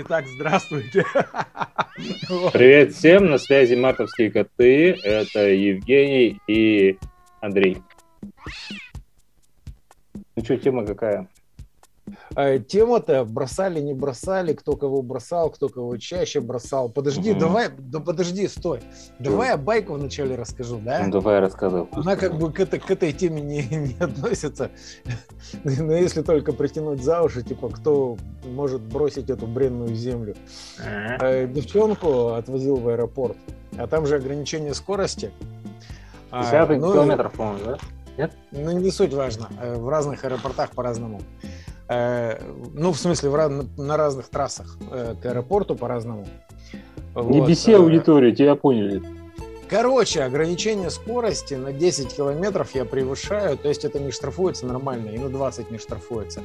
Итак, здравствуйте. Привет всем, на связи Мартовские коты. Это Евгений и Андрей. Ну что, тема какая? Э, Тема-то бросали, не бросали, кто кого бросал, кто кого чаще бросал. Подожди, Мгм. давай, да подожди, стой. Давай я байку вначале расскажу, да? Ну давай рассказывай. Она как бы к, этой- к этой теме не, не относится. Но если только притянуть за уши, типа, кто может бросить эту бренную землю. Э, Девчонку отвозил в аэропорт, а там же ограничение скорости. А, 50 ну, километров, по-моему, да? Ну, не суть важно. Э, В разных аэропортах по-разному. Ну, в смысле, в на разных трассах э, к аэропорту по-разному. Не Вот, беси э, аудиторию, тебя поняли. Короче, ограничение скорости на 10 километров я превышаю, то есть это не штрафуется нормально, и на 20 не штрафуется.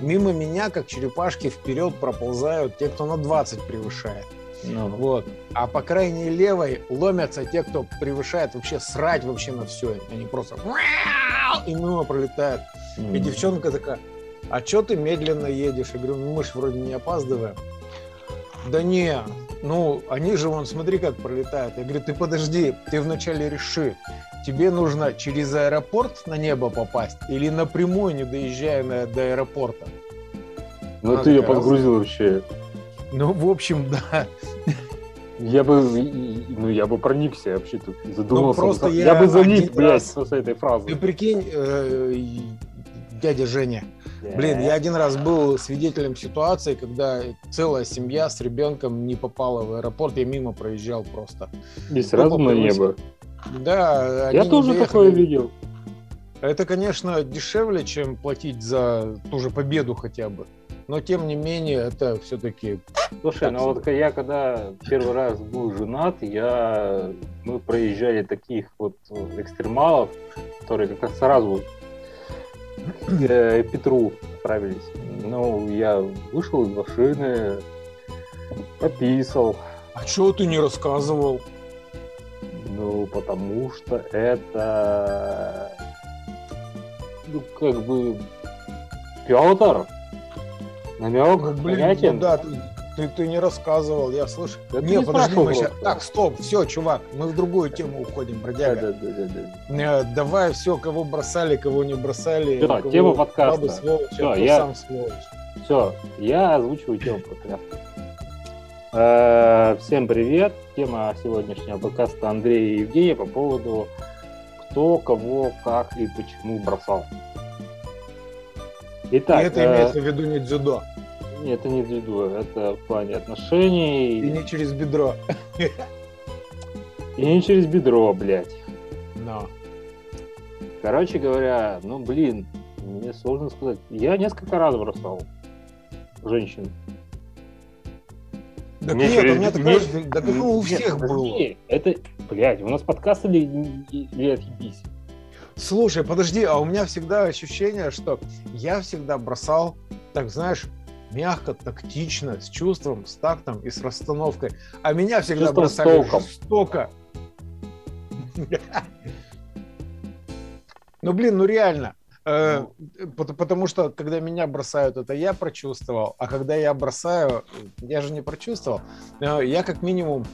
Мимо меня, как черепашки, вперед проползают те, кто на 20 превышает. Ну, Вот. А по крайней левой ломятся те, кто превышает вообще срать вообще на все. Они просто и мимо пролетают. м. И девчонка такая, а чё ты медленно едешь? Я говорю, ну мы ж вроде не опаздываем. Да не, ну они же вон, смотри, как пролетают. Я говорю, ты подожди, ты вначале реши, тебе нужно через аэропорт на небо попасть или напрямую, не доезжая на- до аэропорта? Ну Она ты ее подгрузил вообще. Ну, в общем, да. Я бы, ну я бы проникся вообще тут, задумался. Ну, просто я, я бы залип, один блядь, раз- с этой фразы. Ты прикинь, э, дядя Женя, Блин, я один раз был свидетелем ситуации, когда целая семья с ребенком не попала в аэропорт, я мимо проезжал просто. И сразу на небо. Да, Я тоже доехали. такое видел. Это, конечно, дешевле, чем платить за ту же победу хотя бы. Но тем не менее, это все-таки Слушай, ну вот я когда первый раз был женат, я мы проезжали таких вот экстремалов, которые как раз сразу э, Петру отправились. Ну, я вышел из машины, пописал. А чего ты не рассказывал? Ну, потому что это ну, как бы Петр намек Ну, блин, понятен. ну да, ты, ты, ты не рассказывал, я слышу. Да не, не подожди, мы просто. Так, стоп, все, чувак, мы в другую тему уходим, Да, бродяга. да, да, да, да. Э, Давай все, кого бросали, кого не бросали. У кого тема подкаста. бабы а кто я- сам сволочь. Все, я озвучиваю тему подкаста. Э, Всем привет. Тема сегодняшнего подкаста Андрея и Евгения по поводу кто, кого, как и почему бросал. Итак, И это э, имеется в виду не дзюдо. Это не дзюдо, это в плане отношений И не через бедро. и не через бедро, блядь. Но. Короче говоря, ну блин, мне сложно сказать. Я несколько раз бросал женщин. Так Мне нет, через- у меня такое мне- же, да ну у Нет, всех было. подожди, Это, блядь, у нас подкаст или, или отъебись? Слушай, подожди, а у меня всегда ощущение, что я всегда бросал, так знаешь, мягко, тактично, с чувством, с тактом и с расстановкой. А меня всегда Чувством, бросали толком. жестоко. Ну, блин, ну реально. Э, пот- Потому что, когда меня бросают, это я прочувствовал, а когда я бросаю, я же не прочувствовал. Э, Я как минимум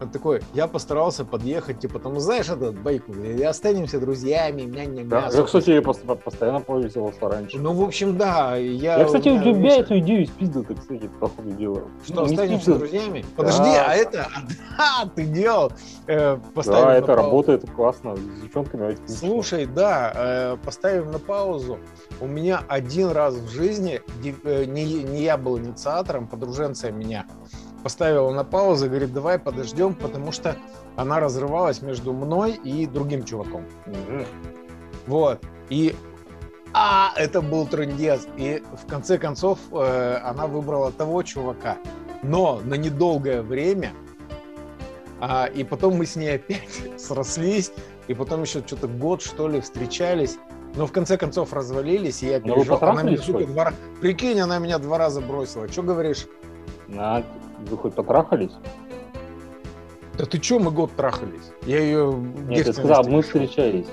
вот такой, я постарался подъехать, типа, там, знаешь, этот байку, и останемся друзьями, меня Да, я, кстати, постоянно пользовался раньше. Ну, в общем, да, я... я, кстати, у тебя эту идею спиздил, так кстати, по ходу дела. Что, Ну, не останемся друзьями? Подожди, а это... А, ты делал? Э, Да, это работает классно. С девчонками отлично. Слушай, да, э, поставим на паузу. У меня один раз в жизни, э, не, не я был инициатором, подруженция меня поставила на паузу говорит, давай подождем, потому что она разрывалась между мной и другим чуваком. Мгм. Вот. И а, это был трындец. И в конце концов э, она выбрала того чувака. Но на недолгое время. А, и потом мы с ней опять срослись. И потом еще что-то год, что ли, встречались. Но в конце концов развалились, и я вы переживал. Она меня, сука, два Прикинь, она меня два раза бросила. Что говоришь? На, вы хоть потрахались? Да ты что, мы год трахались? Я ее Нет, ты сказал, мы встречались.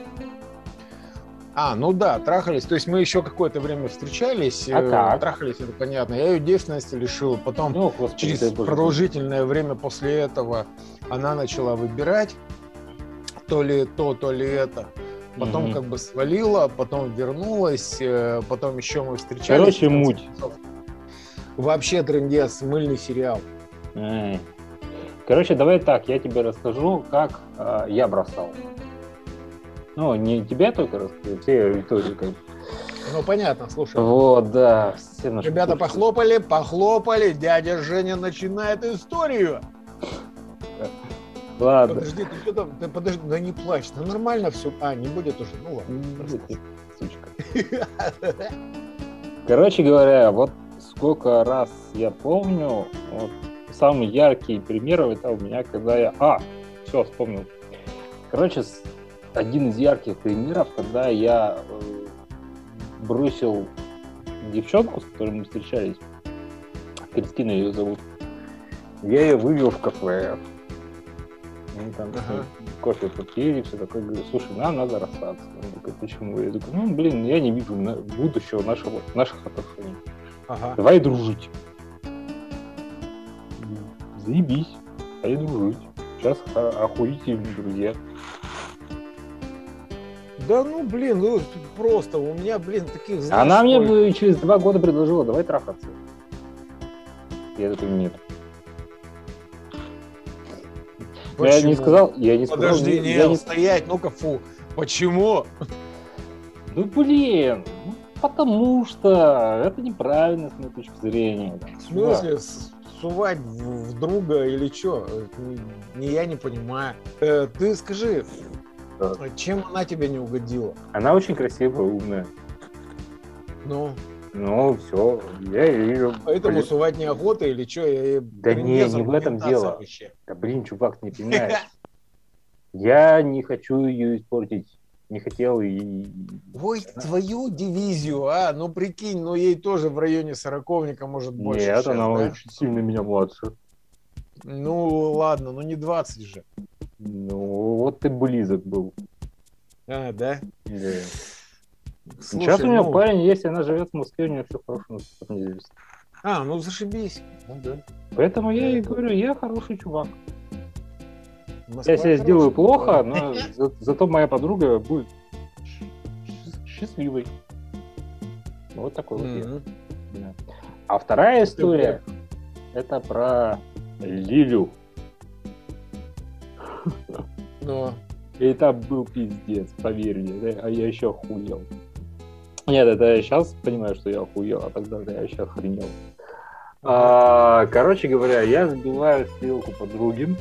А, ну да, трахались. То есть мы еще какое-то время встречались. А э, как? Трахались, это понятно. Я ее девственности лишил. Потом Ну, господи, через дай боже. продолжительное время после этого она начала выбирать то ли то, то ли это. Потом Мгм. как бы свалила, потом вернулась, э, потом еще мы встречались. Короче, муть. концов. Вообще трендец, мыльный сериал. Короче, давай так, я тебе расскажу, как а, я бросал. Ну, не тебе только расскажу, все тоже как. Ну понятно, слушай. Вот, да. все наши Ребята слушатели. похлопали, похлопали. Дядя Женя начинает историю. Ладно. Подожди, ты что там? Ты подожди, да не плачь, да нормально все. А, не будет уже. Ну ладно. Сучка. Короче говоря, вот сколько раз я помню, вот самый яркий пример это у меня, когда я... А, все, вспомнил. Короче, один из ярких примеров, когда я э, бросил девчонку, с которой мы встречались, Кристина ее зовут, я ее вывел в кафе. Мы там Ага. кофе попили, все такое. Говорю, слушай, нам надо расстаться. Он такой, почему? Я такой, ну, блин, я не вижу будущего нашего, наших отношений. Ага. Давай дружить. Заебись. Давай дружить. Сейчас охуительные друзья. Да ну блин, ну просто у меня, блин, таких знаешь, Она мне бы через два года предложила, давай трахаться. Я такой, нет. Ну, Я не Почему? сказал, я не сказал. Подожди, не- я не- стоять, ну-ка, фу. Почему? Ну, блин, потому что это неправильно с моей точки зрения. В смысле, с- сувать в, друга или что? Не, я не понимаю. Э, ты скажи, Да. чем она тебе не угодила? Она очень красивая, умная. Ну, Ну, все, я ее... поэтому сувать неохота или что? Я, Да не, не в этом дело. Да блин, чувак, не понимаешь. Я не хочу ее испортить. Не хотел и... Ой, твою дивизию, а? Ну прикинь, ну ей тоже в районе сороковника может больше. Нет, щас, она да? очень сильно меня младше. Ну ладно, ну не 20 же. Ну, вот ты близок был. А, да? Да. Слушай, Сейчас у меня ну- парень есть, она живет в Москве, у нее все хорошо, но не зависит. А, ну зашибись. Ну да. Поэтому я и говорю, я хороший чувак. Москва Я себя сделаю плохо, но за- зато моя подруга будет счастливой. Вот такой вот я. Да. А вторая история, это про Лилю. Ну, И там был пиздец, поверь мне, а я еще охуел. Нет, это я сейчас понимаю, что я охуел, а тогда да, я еще охренел. А, короче говоря, я сбиваю стрелку подруги.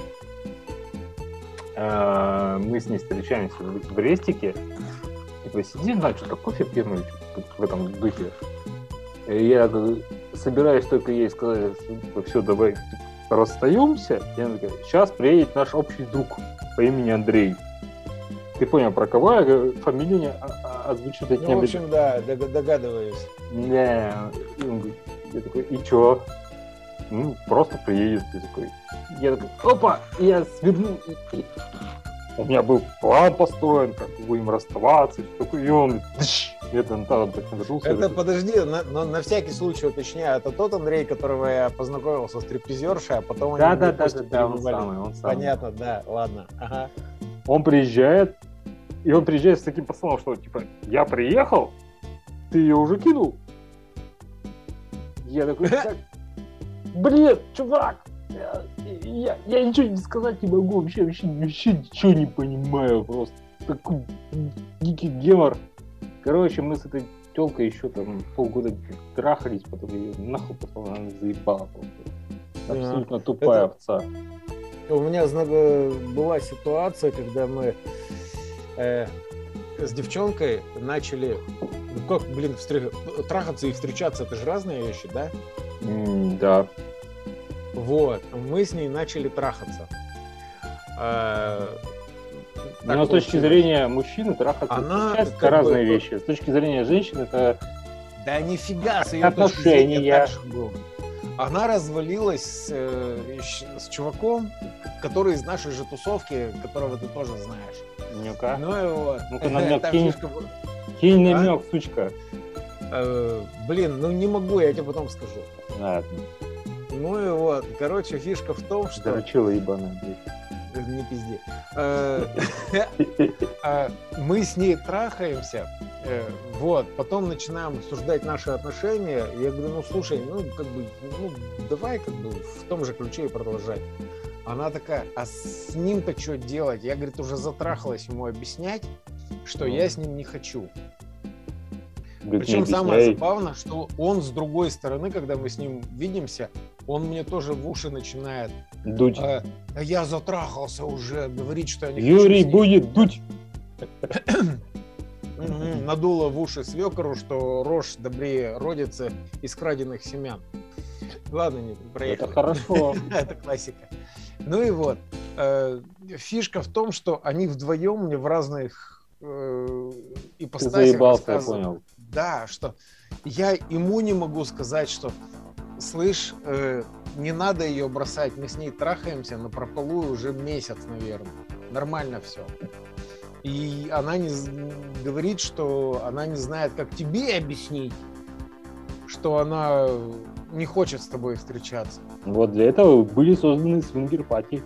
А, мы с ней встречаемся в Брестике. Типа сидим, да, что-то кофе пьем в этом духе. И я собираюсь только ей сказать, все, давай расстаемся. И она такая, сейчас приедет наш общий друг по имени Андрей. Ты понял, про кого я фамилию не а- а- озвучить я ну, в общем, да, дог- догадываюсь. Не, и он говорит, я такой, и чё? Ну, просто приедет, ты такой. Я такой, опа, и я свернул. и- и- У меня был план построен, как мы будем расставаться, и всё такое, и он, тыщ, это он там так нажился. Это, такой, подожди, на, на- на всякий случай уточняю, это тот Андрей, которого я познакомился с стриптизершей, а потом они Да, мне да, да, да, да, он самый, он самый. Понятно, да, ладно. Ага. Он приезжает, и он приезжает с таким послом, что типа, я приехал, ты ее уже кинул? Я такой, «Так, блин, чувак, я, я, я ничего не сказать не могу, вообще, вообще, вообще ничего не понимаю, просто такой дикий гемор. Короче, мы с этой телкой еще там полгода трахались, потом ее нахуй потом она заебала просто. Абсолютно тупая Это- овца. У меня была ситуация, когда мы э, с девчонкой начали, ну как, блин, встр- трахаться и встречаться, это же разные вещи, да? Да. Вот, мы с ней начали трахаться. Э, так Но Ну, с точки зрения мужчины трахаться Она это как разные бы- вещи. С точки зрения женщин это Да нифига, с ее точки Отношения. зрения так же было. Она развалилась с, э, с чуваком, который из нашей же тусовки, которого ты тоже знаешь. нюка. Ну и вот. Ну-ка, намек кинь. фишка, в- Кинь А? намек, сучка. Э, блин, ну не могу, я тебе потом скажу. Ладно, Ну и вот, короче, фишка в том, что... дрочила ебаная. Не пизди. Э, э, Мы с ней трахаемся, э, вот, потом начинаем обсуждать наши отношения. Я говорю, ну слушай, ну как бы, ну давай как бы в том же ключе и продолжать. Она такая, а с ним-то что делать? Я, говорит, уже затрахалась ему объяснять, что я с ним не хочу. Говорит, Причем самое забавное, что он с другой стороны, когда мы с ним видимся, он мне тоже в уши начинает. Дуть. «А, я затрахался уже, говорит, что я не Юрий с ним». будет дуть. Надуло в уши свекору, что рожь добрее родится из краденных семян. Ладно, не Это проехали. хорошо. Это классика. Ну и вот. э, Фишка в том, что они вдвоем мне в разных э, Ты ипостасях заебался, я рассказывают. понял. Да, что я ему не могу сказать, что слышь, э, не надо ее бросать, мы с ней трахаемся на прополую уже месяц, наверное. Нормально все. И она не говорит, что она не знает, как тебе объяснить, что она не хочет с тобой встречаться. Вот для этого были созданы свингер-пати.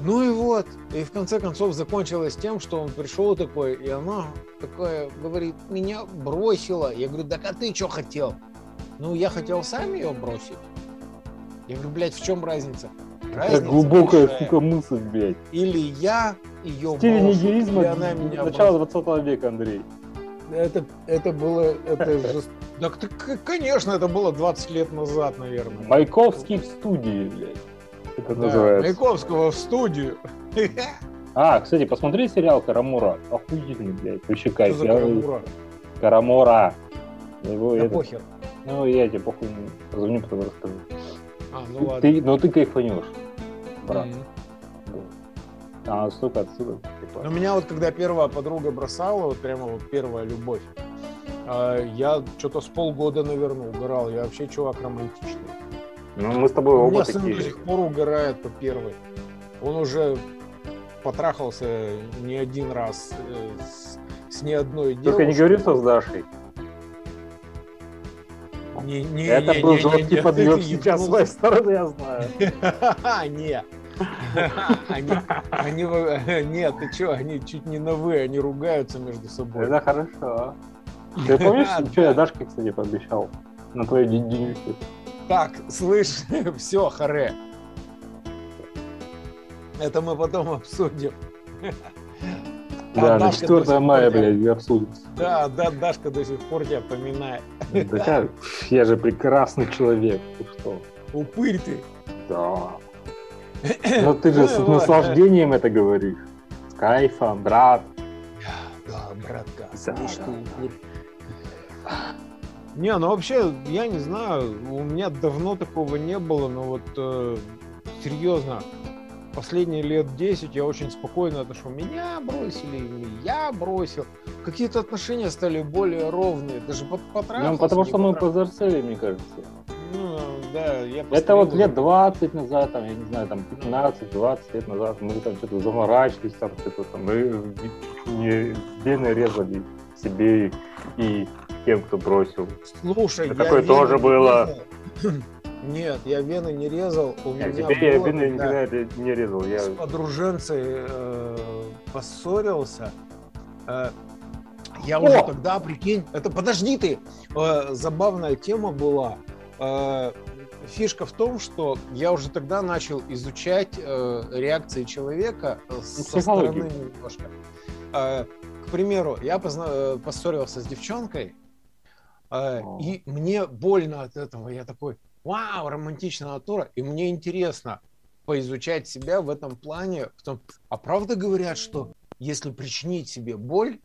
Ну и вот. И в конце концов закончилось тем, что он пришел такой, и она такая говорит, меня бросила. Я говорю, так а ты что хотел? Ну, я хотел сам ее бросить. Я говорю, блядь, в чем разница? Как Разница глубокая, большая. сука, мысль, блядь. Или я ее В стиле брошу, нигилизма или она меня начала бросит. 20 века, Андрей. Это, это было... Это жест- Так, ты, к- конечно, это было 20 лет назад, наверное. Маяковский в студии, блядь. Это Да, называется. Маяковского в студию. А, кстати, посмотри сериал Карамура. Охуительный, блядь. Вообще Что кайф. за Я- карамура? Карамора. Его Да это- похер. Ну, я тебе похуй позвоню, потом расскажу. А, ну ладно. Ты, но ты кайфанешь, брат. Мгм. А, столько отсюда. Но меня вот когда первая подруга бросала, вот прямо вот первая любовь, а, я что-то с полгода, наверное, угорал. Я вообще чувак романтичный. Ну, мы с тобой У оба меня сын до такие. сих пор угорает по первой. Он уже потрахался не один раз э, с, с ни одной девушкой. Только не говори, что с Дашей. Не, не, Это не, был не, жесткий не, подъем сейчас с ебанулся. моей стороны, я знаю. Не. Они, нет, ты что, они чуть не на вы, они ругаются между собой. Это хорошо. Ты помнишь, что я Дашке, кстати, пообещал? На твою день денежку. Так, слышь, все, харе. Это мы потом обсудим. Да, А на Дашка до 4 сих мая, блядь, обсудим. Да, да, Дашка до сих пор тебя поминает. Да я, я же прекрасный человек. Ты что? Упырь ты. Да. Но ты же с наслаждением это говоришь. С кайфом, брат. Да, братка, Да, да, упырь. Не, ну вообще, я не знаю, у меня давно такого не было, но вот э, серьезно, последние лет 10 я очень спокойно отошел. Меня бросили, или я бросил. Какие-то отношения стали более ровные, даже под потрахался. Ну, потому не что мы позарцели, мне кажется. Ну, да, я Это вот лет 20 назад, там, я не знаю, там 15-20 лет назад мы там что-то заморачивались, там что-то там, мы не вены резали себе и тем, кто бросил. Слушай, я такое тоже было. Нет, я вены не резал. У Я меня тебе я было, вены когда никогда не резал. Я... с подруженцей э, поссорился. э, я уже О! тогда, прикинь, это подожди ты, э, забавная тема была. Э, фишка в том, что я уже тогда начал изучать э, реакции человека э, со психологию. стороны немножко. Э, к примеру, я позна- э, поссорился с девчонкой, О. и мне больно от этого. Я такой, вау, романтичная натура, и мне интересно поизучать себя в этом плане. Потом, а правда говорят, что если причинить себе боль,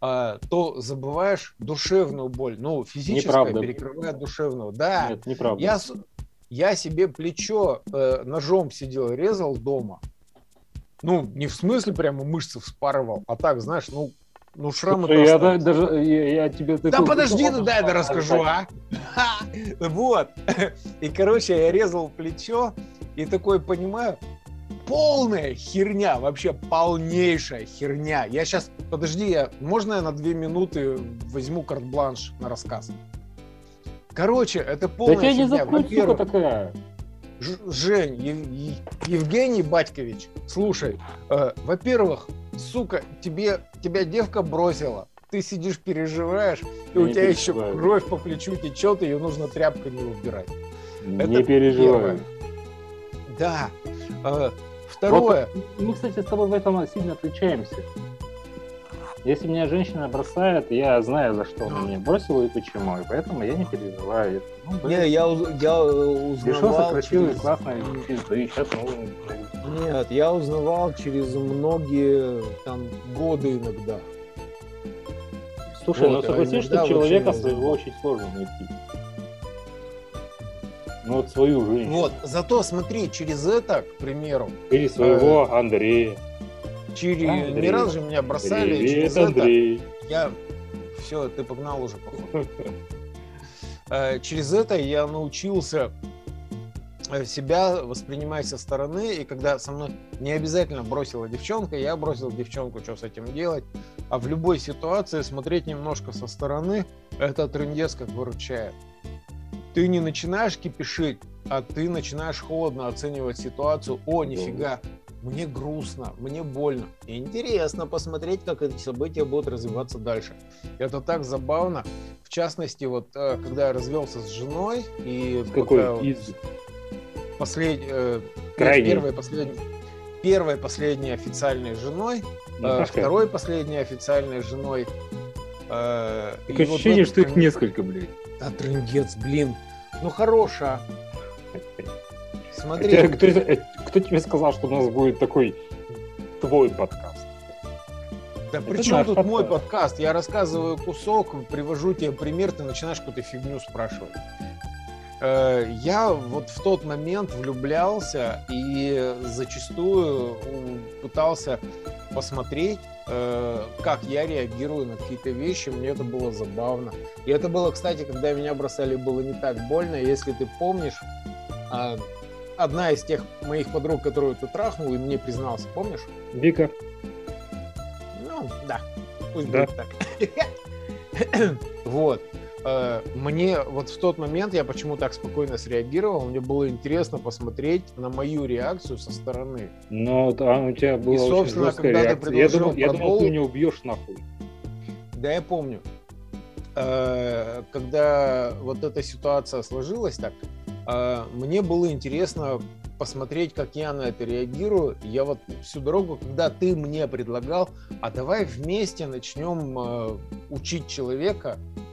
а, то забываешь душевную боль. Ну, физическая Неправда. перекрывает душевную. Да, Нет, неправда. я, я себе плечо э, ножом сидел, резал дома. Ну, не в смысле прямо мышцы вспарывал, а так, знаешь, ну, ну шрамы Слушай, я да- даже я, я тебе да такой- подожди, ну дай я расскажу, а. Вот. И, короче, я резал плечо и такой понимаю, полная херня, вообще полнейшая херня. Я сейчас, подожди, я, можно я на две минуты возьму карт-бланш на рассказ? Короче, это полная да тебя не херня. запнуть, сука такая. Ж- Жень, Ев- Евгений Батькович, слушай, э, во-первых, сука, тебе, тебя девка бросила, ты сидишь, переживаешь, и у Не тебя еще кровь по плечу течет, ее нужно тряпками убирать. Не Это переживай. Да. Э, второе, Мы, кстати, с тобой в этом сильно отличаемся. Если меня женщина бросает, я знаю, за что она меня бросила и почему, и поэтому я не переживаю. Ну, блин, не, я, уз- я э, узнавал сократил, и через- классно, и и сейчас новый. Нет, я узнавал через многие там годы иногда. Слушай, Вот, ну согласись, что человека своего очень сложно найти. Ну вот свою жизнь. Вот, зато смотри, через это, к примеру, Или своего Андрея. через Андрей. не раз же меня бросали, Привет, через это Андрей. я все, ты погнал уже, походу. Э, Через это я научился э, себя воспринимать со стороны, и когда со мной не обязательно бросила девчонка, я бросил девчонку, что с этим делать, а в любой ситуации смотреть немножко со стороны, это трындец как выручает. Ты не начинаешь кипишить, а ты начинаешь холодно оценивать ситуацию. О, нифига, мне грустно, мне больно. И интересно посмотреть, как эти события будут развиваться дальше. Это так забавно. В частности, вот э, когда я развелся с женой и Какой пока вот из послед... э, Крайней. первой последней первой последней официальной женой, э, Наташка, второй последней официальной женой. э, Такое вот ощущение, в что их несколько, блядь. Да, трындец, блин. Ну хороша. Смотри, Хотя, кто, это- э, кто тебе сказал, что у нас будет такой твой подкаст? да это при чем тут подкаст. мой подкаст? Я рассказываю кусок, привожу тебе пример, ты начинаешь какую-то фигню спрашивать. Э, Я вот в тот момент влюблялся и зачастую пытался посмотреть, э, как я реагирую на какие-то вещи. Мне это было забавно. И это было, кстати, когда меня бросали, было не так больно. Если ты помнишь, а, одна из тех моих подруг, которую ты трахнул, и мне признался, помнишь? Вика, Ну, да. Пусть Да. будет так. Вот. Э, Мне вот в тот момент я почему так спокойно среагировал, мне было интересно посмотреть на мою реакцию со стороны. но там у тебя была очень собственно, жесткая когда ты реакция. Я предложил думал, я думал, ты меня убьешь нахуй. Да, я помню. Э, Когда вот эта ситуация сложилась так, э, мне было интересно посмотреть, как я на это реагирую. Я вот всю дорогу, когда ты мне предлагал, а давай вместе начнем учить человека, Ну,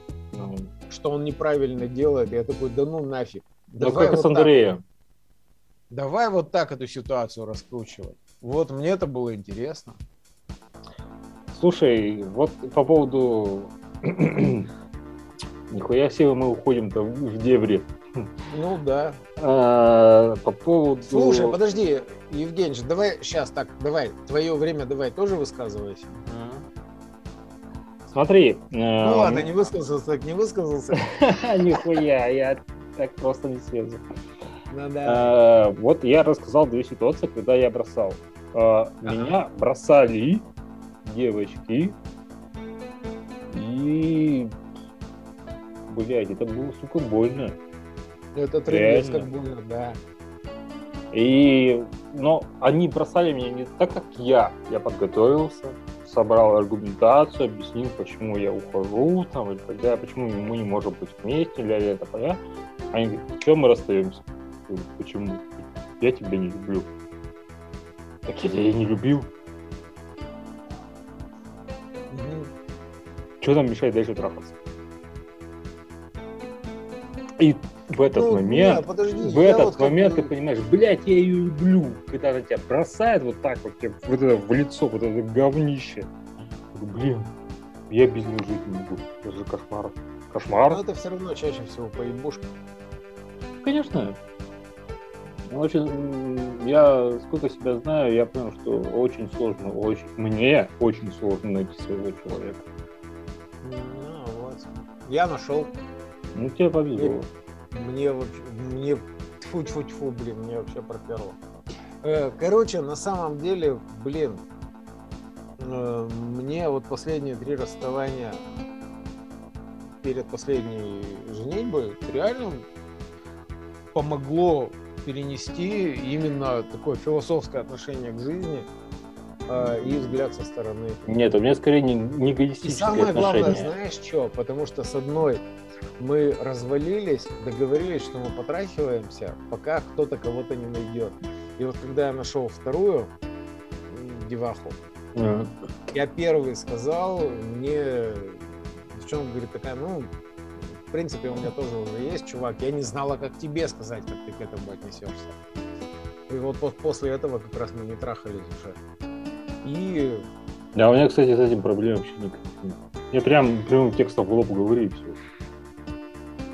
что он неправильно делает, я такой, да ну нафиг. Ну, как вот с так. Андреем. Давай вот так эту ситуацию раскручивать. Вот мне это было интересно. Слушай, вот по поводу... Нихуя себе мы уходим-то в дебри. Ну да. А, По поводу... Слушай, подожди, Евгений, давай сейчас так, давай, твое время давай тоже высказывайся. Смотри. Ну ладно, не высказался, так не высказался. Нихуя, я так просто не слезу. Ну. А, Вот я рассказал две ситуации, когда я бросал. А, Меня бросали девочки. И... Блять, это было, сука, больно. Это трендец реально. как больно, да. И, но они бросали меня не так, как я. Я подготовился, собрал аргументацию, объяснил, почему я ухожу, там, и так далее, почему мы не можем быть вместе, ля ля ля ля. Они говорят, что мы расстаемся? Я говорю, Почему? Я тебя не люблю. Так я тебя не любил. Мгм. Что нам мешает дальше трахаться? И в этот Ну, момент не, подожди, в этот вот как момент бы- ты понимаешь, блядь, я ее люблю, когда она тебя бросает вот так вот, тебе вот это в лицо, вот это говнище. Блин, я без нее жить не могу. Это же кошмар. Кошмар? Но это все равно чаще всего поебушка. Конечно. Очень, я сколько себя знаю, я понял, что очень сложно, очень, мне очень сложно найти своего человека. Ну, вот. Я нашел. Ну, тебе повезло. Мне мне тьфу тьфу тьфу, блин, мне вообще проперло. Э, короче, на самом деле, блин, э, мне вот последние три расставания перед последней женитьбой реально помогло перенести именно такое философское отношение к жизни э, и взгляд со стороны. Нет, у меня скорее не, не И самое отношение. главное, знаешь что? Потому что с одной мы развалились, договорились, что мы потрахиваемся, пока кто-то кого-то не найдет. И вот когда я нашел вторую деваху, mm. я первый сказал, мне девчонка говорит такая, ну, в принципе, у меня тоже уже есть, чувак, я не знала, как тебе сказать, как ты к этому отнесешься. И вот, вот после этого как раз мы не трахались уже. И... Да, у меня, кстати, с этим проблем вообще нет. Я прям прямым текстом в лоб говорю и все.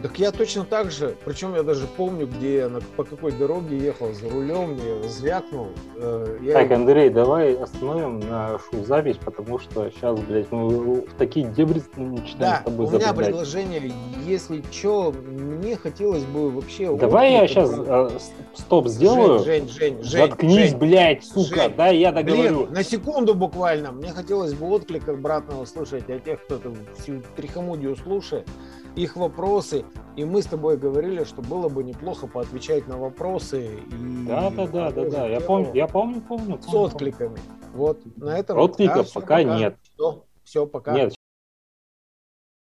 Так я точно так же, причем я даже помню, где я, на, по какой дороге ехал за рулем, мне звякнул. Э, я... Так, Андрей, давай остановим нашу запись, потому что сейчас, блядь, мы в такие дебри начинаем да, с тобой у меня заблядать. предложение, если что, мне хотелось бы вообще... Давай я сейчас э, стоп сделаю. Жень, Жень, Жень, Заткнись, Жень, блядь, сука, Жень, да, я договорю. Блин, на секунду буквально, мне хотелось бы отклик обратного слушать а тех, кто там всю трихомудию слушает их вопросы. И мы с тобой говорили, что было бы неплохо поотвечать на вопросы. И да, да, да, да, да. Я помню, я помню, помню. С откликами. Вот на этом. Откликов да, пока, пока нет. Все, все, пока. Нет,